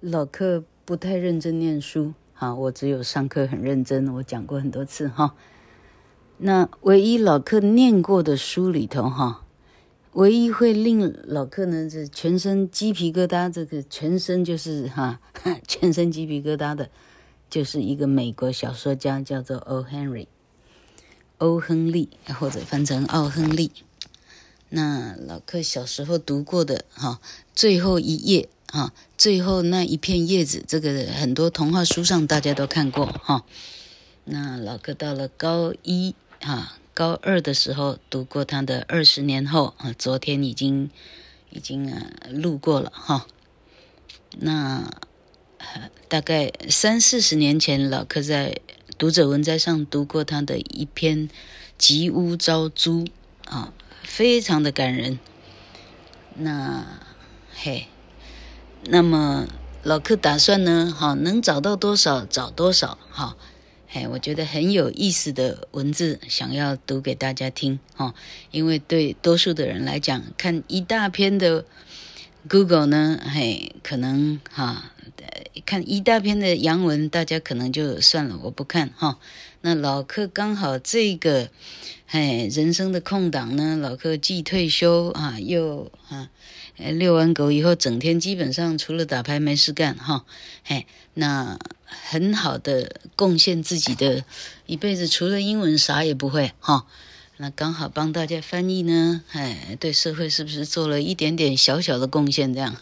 老克不太认真念书，哈，我只有上课很认真，我讲过很多次哈。那唯一老克念过的书里头，哈，唯一会令老克呢是全身鸡皮疙瘩，这个全身就是哈，全身鸡皮疙瘩的，就是一个美国小说家叫做 O. Henry，欧亨利，或者翻成奥亨利。那老克小时候读过的哈，最后一页啊，最后那一片叶子，这个很多童话书上大家都看过哈。那老克到了高一啊，高二的时候读过他的《二十年后》啊，昨天已经已经啊录过了哈。那大概三四十年前，老克在读者文摘上读过他的一篇《吉屋招租》啊。非常的感人，那嘿，那么老克打算呢，哈，能找到多少找多少，哈，嘿，我觉得很有意思的文字，想要读给大家听，哈，因为对多数的人来讲，看一大篇的 Google 呢，嘿，可能哈，看一大篇的洋文，大家可能就算了，我不看，哈，那老克刚好这个。哎，人生的空档呢，老克既退休啊，又啊，遛完狗以后，整天基本上除了打牌没事干哈。哎，那很好的贡献自己的一辈子，除了英文啥也不会哈。那刚好帮大家翻译呢，哎，对社会是不是做了一点点小小的贡献？这样，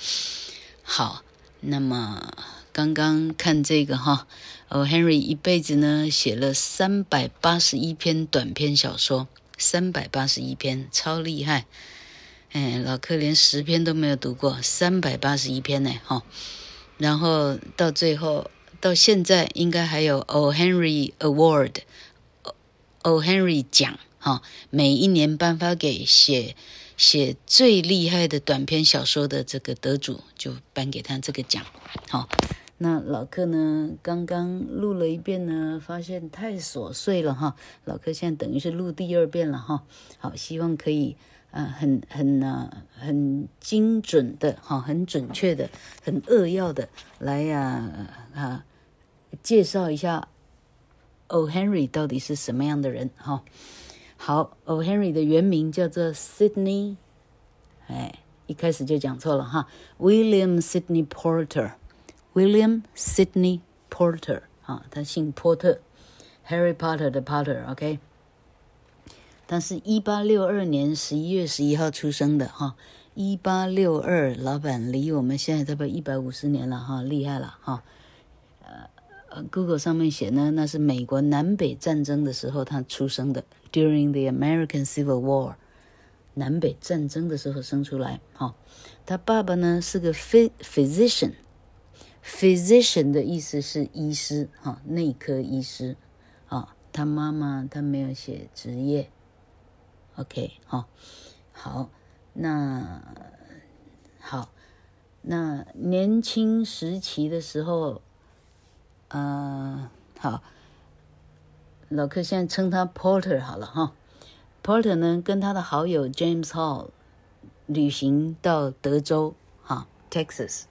好，那么。刚刚看这个哈，哦，Henry 一辈子呢写了三百八十一篇短篇小说，三百八十一篇，超厉害。哎，老克连十篇都没有读过，三百八十一篇呢，哈。然后到最后到现在，应该还有 O. Henry Award，O. Henry 奖，哈，每一年颁发给写写最厉害的短篇小说的这个得主，就颁给他这个奖，好。那老克呢？刚刚录了一遍呢，发现太琐碎了哈。老克现在等于是录第二遍了哈。好，希望可以、呃，很很啊，很精准的哈，很准确的，很扼要的来呀啊，介绍一下 O. Henry 到底是什么样的人哈。好，O. Henry 的原名叫做 Sydney，哎，一开始就讲错了哈，William Sydney Porter。William Sydney Porter 啊，他姓波特，Harry Potter 的 Potter，OK。他是一八六二年十一月十一号出生的哈，一八六二，老板离我们现在差不多一百五十年了哈，厉害了哈。呃，Google 上面写呢，那是美国南北战争的时候他出生的，During the American Civil War，南北战争的时候生出来哈。他爸爸呢是个 physician。Physician 的意思是医师，哈，内科医师，啊，他妈妈他没有写职业，OK，好，好，那好，那年轻时期的时候，呃，好，老克现在称他 Porter 好了哈，Porter 呢跟他的好友 James Hall 旅行到德州，哈，Texas。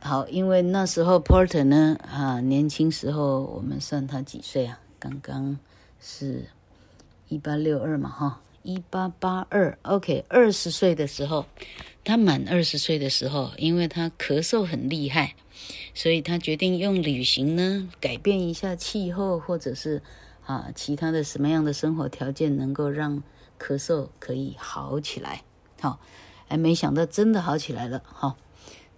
好，因为那时候 Porter 呢，啊，年轻时候我们算他几岁啊？刚刚是一八六二嘛，哈，一八八二，OK，二十岁的时候，他满二十岁的时候，因为他咳嗽很厉害，所以他决定用旅行呢，改变一下气候，或者是啊，其他的什么样的生活条件能够让咳嗽可以好起来。好，哎，没想到真的好起来了，哈。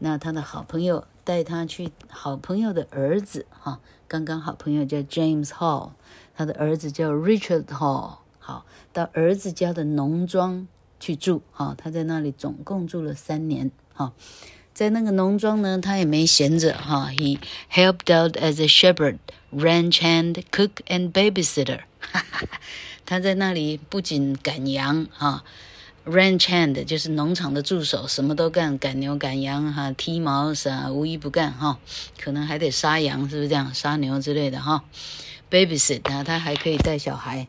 那他的好朋友带他去，好朋友的儿子哈，刚刚好朋友叫 James Hall，他的儿子叫 Richard Hall，好，到儿子家的农庄去住哈，他在那里总共住了三年哈，在那个农庄呢，他也没闲着哈，He helped out as a shepherd, ranch hand, cook and babysitter，哈 哈，他在那里不仅赶羊哈。Ranch hand 就是农场的助手，什么都干，赶牛赶羊哈，剃毛啥无一不干哈，可能还得杀羊，是不是这样？杀牛之类的哈。Babysit 啊，他还可以带小孩。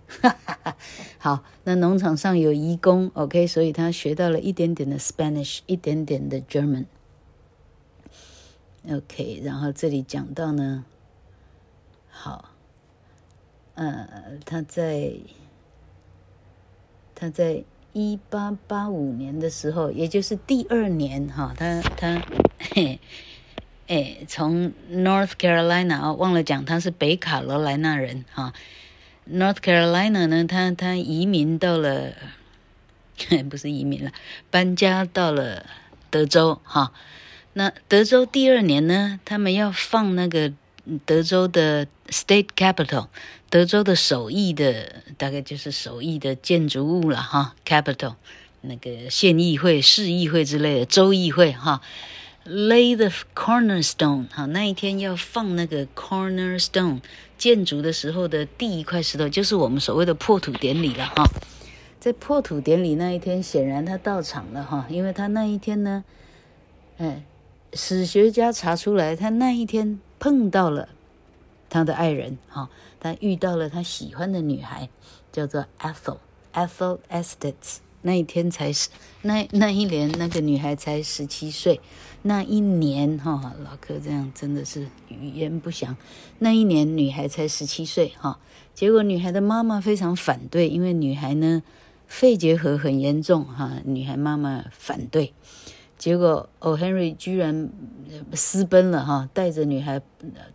好，那农场上有移工，OK，所以他学到了一点点的 Spanish，一点点的 German。OK，然后这里讲到呢，好，呃，他在他在一八八五年的时候，也就是第二年哈，他他嘿，哎，从 North Carolina 忘了讲，他是北卡罗来纳人哈。North Carolina 呢，他他移民到了，不是移民了，搬家到了德州哈。那德州第二年呢，他们要放那个德州的 State Capital，德州的首义的大概就是首义的建筑物了哈，Capital 那个县议会、市议会之类的州议会哈。Lay the cornerstone，好，那一天要放那个 cornerstone 建筑的时候的第一块石头，就是我们所谓的破土典礼了哈。在破土典礼那一天，显然他到场了哈，因为他那一天呢，哎，史学家查出来，他那一天碰到了他的爱人哈，他遇到了他喜欢的女孩，叫做 Ethel，Ethel Estes。那一天才十，那那一年那个女孩才十七岁，那一年哈，老柯这样真的是语言不详。那一年女孩才十七岁哈，结果女孩的妈妈非常反对，因为女孩呢肺结核很严重哈，女孩妈妈反对，结果 O'Henry 居然私奔了哈，带着女孩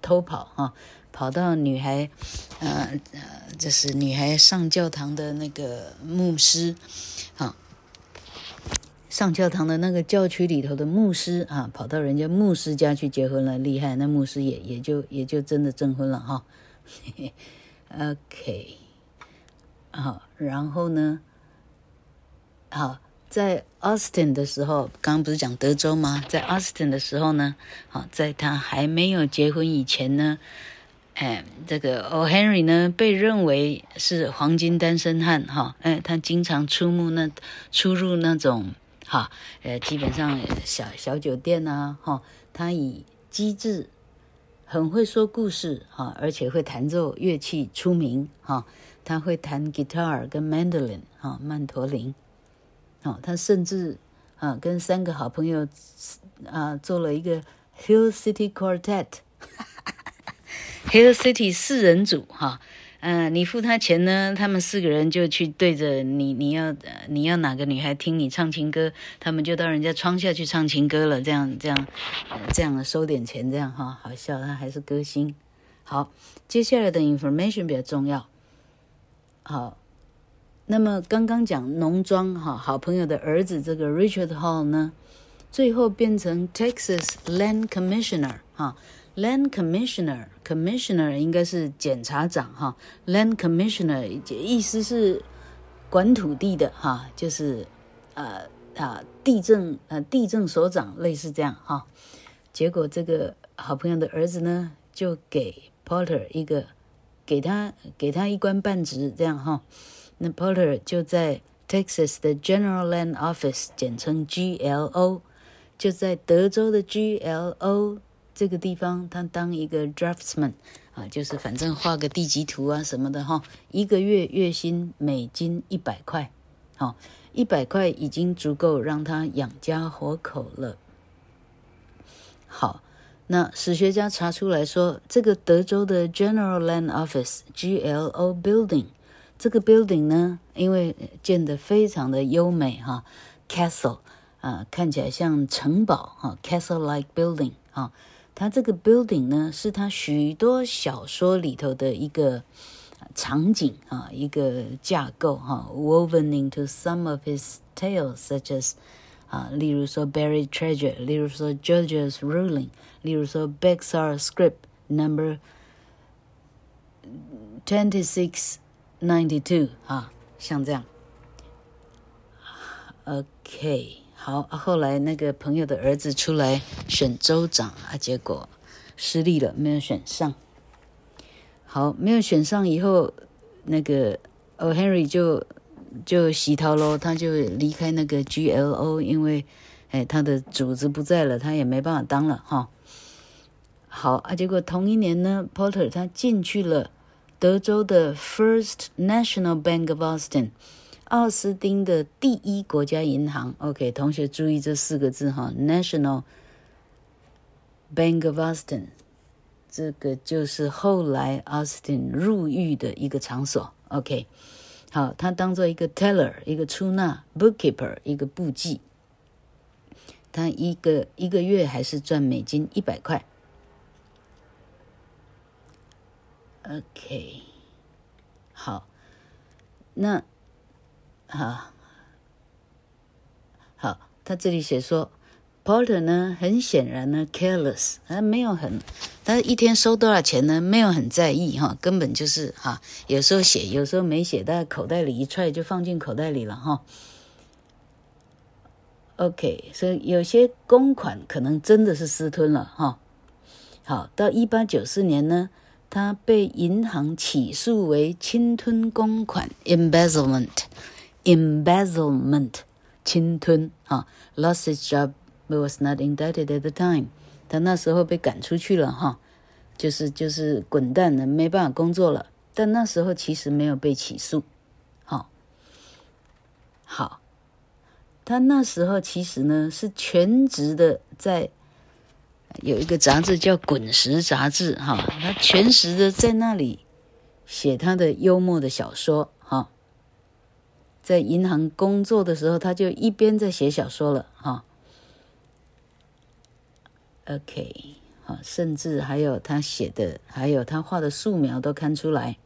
偷跑哈。跑到女孩，呃呃，就是女孩上教堂的那个牧师，啊，上教堂的那个教区里头的牧师啊，跑到人家牧师家去结婚了，厉害，那牧师也也就也就真的证婚了哈。OK，好，然后呢，好，在 Austin 的时候，刚刚不是讲德州吗？在 Austin 的时候呢，好，在他还没有结婚以前呢。哎，这个 O'Henry 呢，被认为是黄金单身汉哈。哎，他经常出没那出入那种哈，呃，基本上小小酒店呐哈。他以机智、很会说故事哈，而且会弹奏乐器出名哈。他会弹 guitar 跟 mandolin 哈，曼陀林。哦，他甚至啊，跟三个好朋友啊，做了一个 Hill City Quartet。Hill City 四人组哈，嗯、你付他钱呢，他们四个人就去对着你，你要你要哪个女孩听你唱情歌，他们就到人家窗下去唱情歌了，这样这样、这样收点钱，这样哈，好笑，他还是歌星。好，接下来的 information 比较重要。好，那么刚刚讲农庄哈，好朋友的儿子这个 Richard Hall 呢，最后变成 Texas Land Commissioner 哈。Land Commissioner，Commissioner 应该是检察长哈。Land Commissioner 意思是管土地的哈，就是呃啊地政呃地政所长类似这样哈。结果这个好朋友的儿子呢，就给 Potter 一个给他给他一官半职这样哈。那 Potter 就在 Texas 的 General Land Office，简称 GLO，就在德州的 GLO。这个地方，他当一个 draftsman 啊，就是反正画个地籍图啊什么的哈，一个月月薪美金一百块，好，一百块已经足够让他养家活口了。好，那史学家查出来说，这个德州的 General Land Office GLO Building，这个 building 呢，因为建得非常的优美哈，castle 啊，看起来像城堡哈，castle-like building 啊。它这个 building 呢，是他许多小说里头的一个场景啊，一个架构哈，woven into some of his tales，such as 啊，例如说 buried treasure，例如说 judge's ruling，例如说 Bexar script number twenty six ninety two 啊，像这样，OK。 好，后来那个朋友的儿子出来选州长啊，结果失利了，没有选上。好，没有选上以后，那个 O'Henry 就就洗头喽，他就离开那个 GLO，因为哎，他的主子不在了，他也没办法当了哈。好啊，结果同一年呢，Potter 他进去了德州的 First National Bank of Austin。奥斯汀的第一国家银行，OK，同学注意这四个字哈，National Bank of Austin，这个就是后来 Austin 入狱的一个场所。OK，好，他当做一个 teller，一个出纳，bookkeeper，一个簿记。他一个一个月还是赚美金一百块。OK，好，那好，好，他这里写说，Porter 呢，很显然呢，careless，他没有很，他一天收多少钱呢？没有很在意哈，根本就是哈，有时候写，有时候没写，在口袋里一揣就放进口袋里了哈。OK，所以有些公款可能真的是私吞了哈。好，到一八九四年呢，他被银行起诉为侵吞公款 （embezzlement） Embezzlement，侵吞啊。Lost his job, but was not indicted at the time。他那时候被赶出去了哈，就是就是滚蛋了，没办法工作了。但那时候其实没有被起诉。好，好。他那时候其实呢是全职的，在有一个杂志叫《滚石杂志》哈，他全职的在那里写他的幽默的小说。在银行工作的时候，他就一边在写小说了哈。OK，好，甚至还有他写的，还有他画的素描都看出来。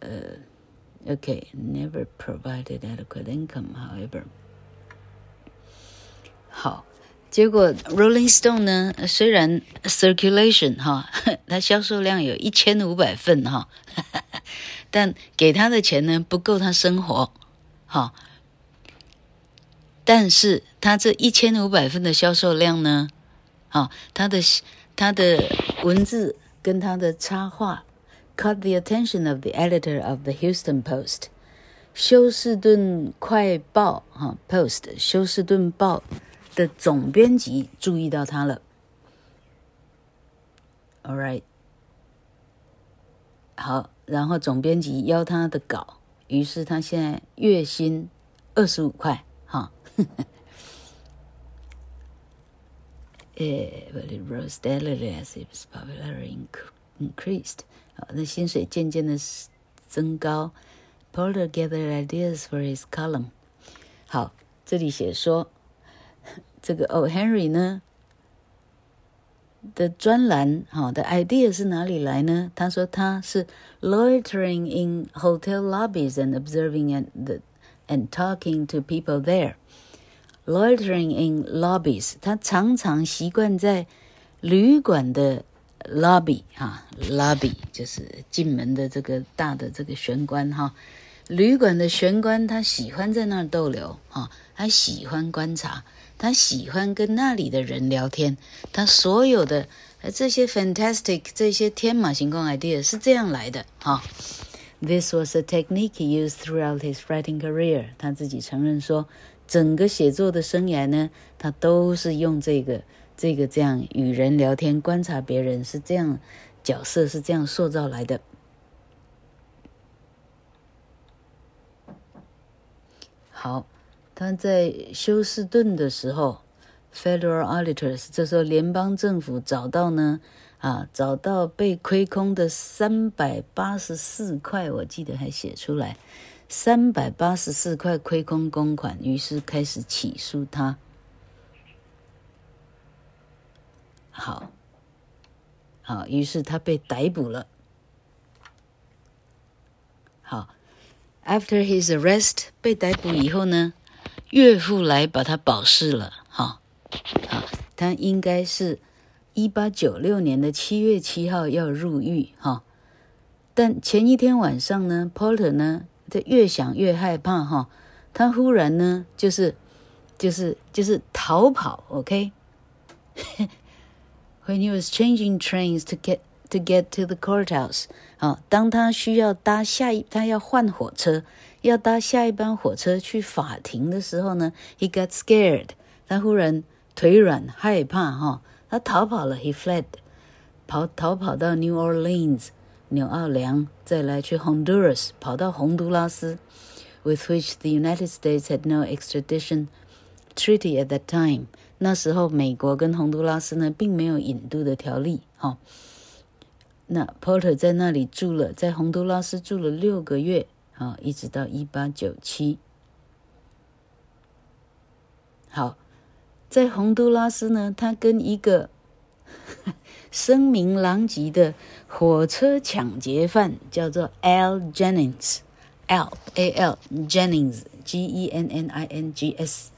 呃。，OK，never provided adequate income, however. 好，结果 Rolling Stone 呢，虽然 circulation 哈，它销售量有一千五百份哈，但给他的钱呢不够他生活，哈。但是他这一千五百份的销售量呢，啊，他的他的文字跟他的插画。Caught the attention of the editor of the Houston Post，休斯顿快报哈 Post 休斯顿报的总编辑注意到他了。All right，好，然后总编辑邀他的稿，于是他现在月薪二十五块哈。呃，But it rose steadily as its popularity increased。好，那薪水渐渐的增高。Porter gathered ideas for his column。好，这里写说，这个 O. Henry 呢的专栏，好的 idea 是哪里来呢？他说他是 loitering in hotel lobbies and observing and and talking to people there。Loitering in lobbies，他常常习惯在旅馆的。lobby 哈，lobby 就是进门的这个大的这个玄关哈。旅馆的玄关，他喜欢在那儿逗留哈，他喜欢观察，他喜欢跟那里的人聊天。他所有的这些 fantastic 这些天马行空 idea 是这样来的哈。This was a technique he used throughout his writing career。他自己承认说，整个写作的生涯呢，他都是用这个。这个这样与人聊天、观察别人是这样角色是这样塑造来的。好，他在休斯顿的时候，Federal Auditors 这时候联邦政府找到呢，啊，找到被亏空的三百八十四块，我记得还写出来，三百八十四块亏空公款，于是开始起诉他。好，好，于是他被逮捕了。好，After his arrest，被逮捕以后呢，岳父来把他保释了。哈，啊，他应该是一八九六年的七月七号要入狱。哈，但前一天晚上呢，Porter 呢，他越想越害怕。哈，他忽然呢，就是，就是，就是逃跑。OK。When he was changing trains to get to get to the courthouse，啊，当他需要搭下一，他要换火车，要搭下一班火车去法庭的时候呢，he got scared，他忽然腿软害怕哈，他逃跑了，he fled，跑逃跑到 New Orleans，纽奥良，再来去 Honduras，跑到洪都拉斯，with which the United States had no extradition treaty at that time。那时候美国跟洪都拉斯呢，并没有引渡的条例。哈、哦，那 Porter 在那里住了，在洪都拉斯住了六个月，啊、一直到一八九七。好，在洪都拉斯呢，他跟一个 声名狼藉的火车抢劫犯叫做 L Jennings，L A L Jennings G E N N I N G S，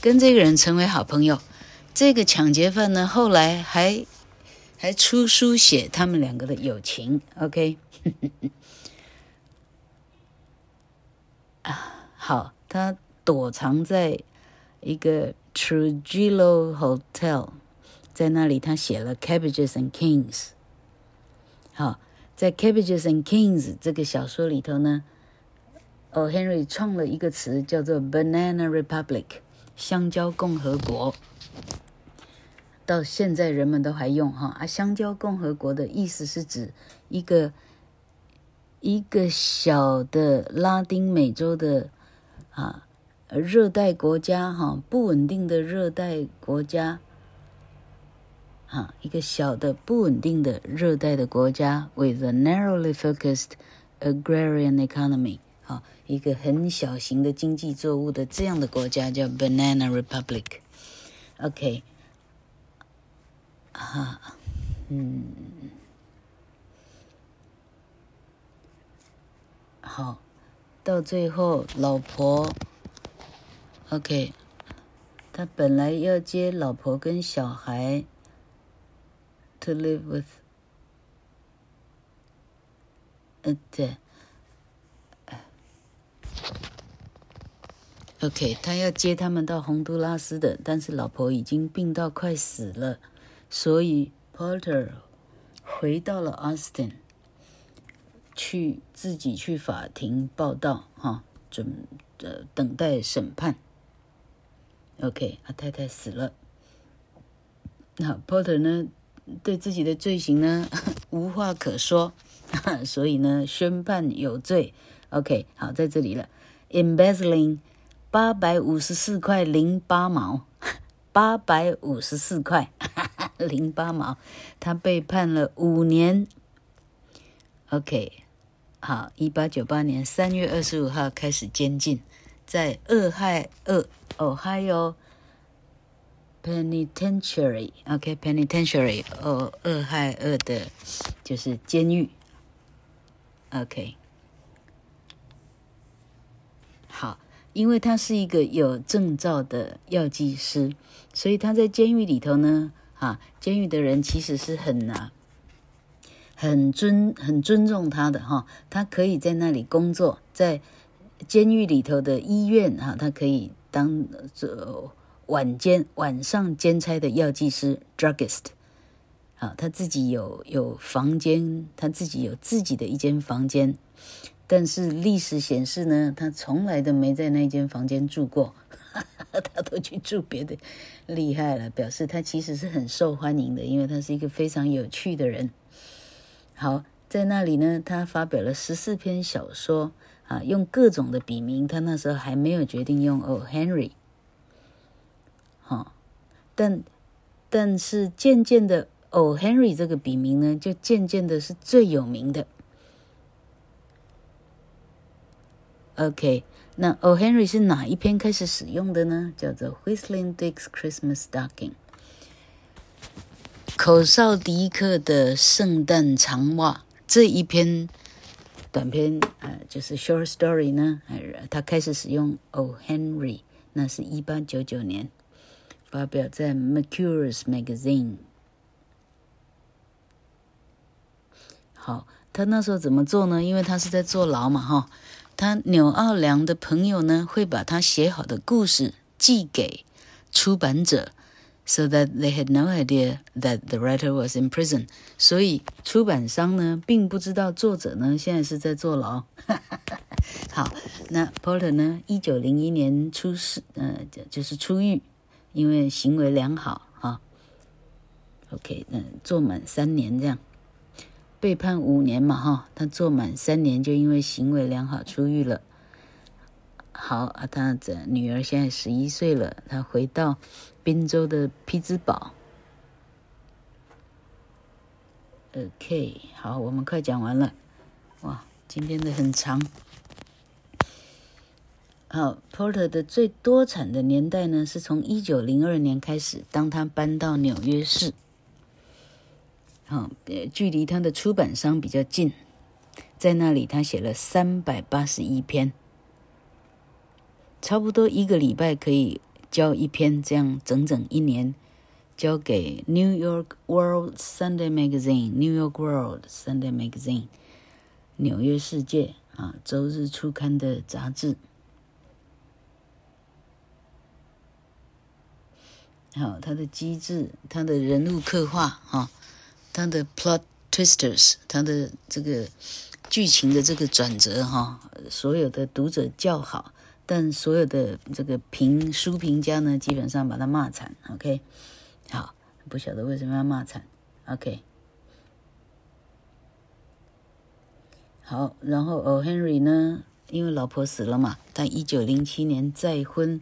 跟这个人成为好朋友。这个抢劫犯呢，后来还还出书写他们两个的友情。OK，啊好，他躲藏在。一个 Trujillo Hotel，在那里他写了《Cabbages and Kings》。好，在《Cabbages and Kings》这个小说里头呢哦 Henry 创了一个词叫做 “Banana Republic”，香蕉共和国。到现在人们都还用哈啊，香蕉共和国的意思是指一个一个小的拉丁美洲的啊。热带国家哈，不稳定的热带国家，哈，一个小的不稳定的热带的国家，with a narrowly focused agrarian economy，哈，一个很小型的经济作物的这样的国家叫 Banana Republic。OK，哈，嗯，好，到最后老婆。OK，他本来要接老婆跟小孩，to live with，呃，对，OK，他要接他们到洪都拉斯的，但是老婆已经病到快死了，所以 Porter 回到了 Austin，去自己去法庭报道，哈，准呃等待审判。OK，他太太死了。那 Porter 呢，对自己的罪行呢 无话可说，所以呢宣判有罪。OK，好，在这里了，embezzling 八百五十四块零八毛，八百五十四块零八毛，他被判了五年。OK，好，一八九八年三月二十五号开始监禁。在俄亥俄，Ohio Penitentiary，OK，Penitentiary，哦，俄亥俄的，就是监狱，OK。好，因为他是一个有证照的药剂师，所以他在监狱里头呢，啊，监狱的人其实是很啊，很尊很尊重他的哈，他可以在那里工作，在。监狱里头的医院哈，他可以当这晚间晚上兼差的药剂师 （druggist）。啊，他自己有有房间，他自己有自己的一间房间。但是历史显示呢，他从来都没在那间房间住过，他都去住别的，厉害了，表示他其实是很受欢迎的，因为他是一个非常有趣的人。好，在那里呢，他发表了十四篇小说。啊，用各种的笔名，他那时候还没有决定用 O. Henry，好、哦，但但是渐渐的，O. Henry 这个笔名呢，就渐渐的是最有名的。OK，那 O. Henry 是哪一篇开始使用的呢？叫做 Whistling Dick's Christmas Stocking，口哨迪克的圣诞长袜这一篇。短篇呃，就是 short story 呢，他开始使用 O. Henry，那是一八九九年发表在 Mercurius Magazine。好，他那时候怎么做呢？因为他是在坐牢嘛，哈，他纽奥良的朋友呢，会把他写好的故事寄给出版者。So that they had no idea that the writer was in prison。所以出版商呢，并不知道作者呢现在是在坐牢。好，那 Porter 呢，一九零一年出事，呃，就是出狱，因为行为良好哈。OK，嗯，坐满三年这样，被判五年嘛哈，他坐满三年就因为行为良好出狱了。好啊，他的女儿现在十一岁了，他回到宾州的匹兹堡。OK，好，我们快讲完了。哇，今天的很长。好，Porter 的最多产的年代呢，是从一九零二年开始，当他搬到纽约市。好，距离他的出版商比较近，在那里他写了三百八十一篇，差不多一个礼拜可以交一篇，这样整整一年交给 New York World Sunday Magazine，New York World Sunday Magazine，纽约世界啊，周日出刊的杂志。好，他的机智，他的人物刻画，哈，他的 plot twisters，他的这个剧情的这个转折，哈，所有的读者叫好，但所有的这个评书评家呢，基本上把他骂惨。OK，好，不晓得为什么要骂惨。OK，好，然后 O. Henry 呢，因为老婆死了嘛，他一九零七年再婚。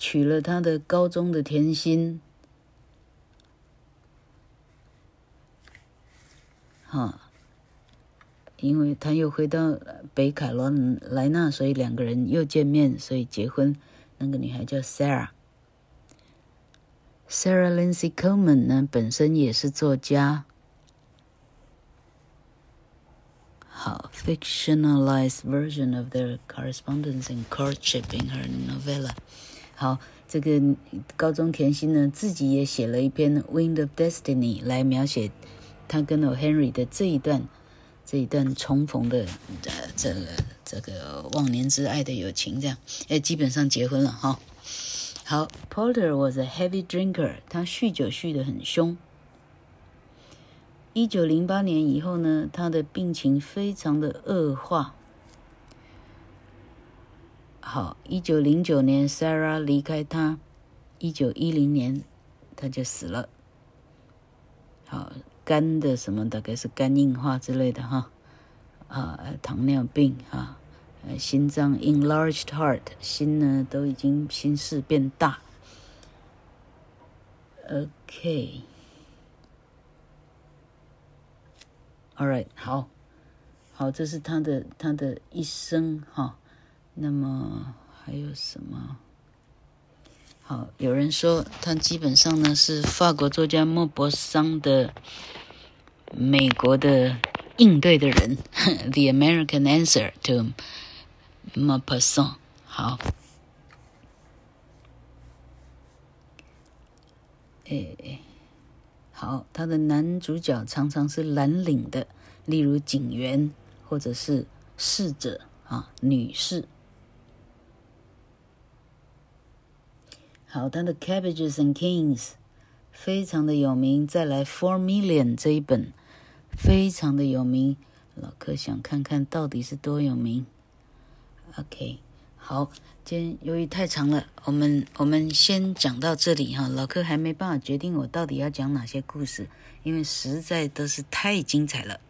娶了他的高中的甜心，哈，因为他又回到北卡罗来纳，所以两个人又见面，所以结婚。那个女孩叫 Sarah。Sarah Lindsay Coleman 呢，本身也是作家。好，fictionalized version of their correspondence and courtship in her novella。好，这个高中甜心呢，自己也写了一篇《Wind of Destiny》来描写他跟 O. Henry 的这一段这一段重逢的呃这个这个忘年之爱的友情，这样哎，基本上结婚了哈。好，Porter was a heavy drinker，他酗酒酗得很凶。一九零八年以后呢，他的病情非常的恶化。好，一九零九年，Sarah 离开他，一九一零年，他就死了。好，肝的什么大概是肝硬化之类的哈，啊，糖尿病哈，心脏 enlarged heart，心呢都已经心室变大。OK，All right，好，好，这是他的他的一生哈。那么还有什么？好，有人说他基本上呢是法国作家莫泊桑的美国的应对的人，The American answer to Maupassant。好，诶，好，他的男主角常常是蓝领的，例如警员或者是侍者啊，女士。好，他的《Cabbages and Kings》非常的有名。再来，《Four Million》这一本非常的有名。老柯想看看到底是多有名。OK，好，今天由于太长了，我们我们先讲到这里哈。老柯还没办法决定我到底要讲哪些故事，因为实在都是太精彩了。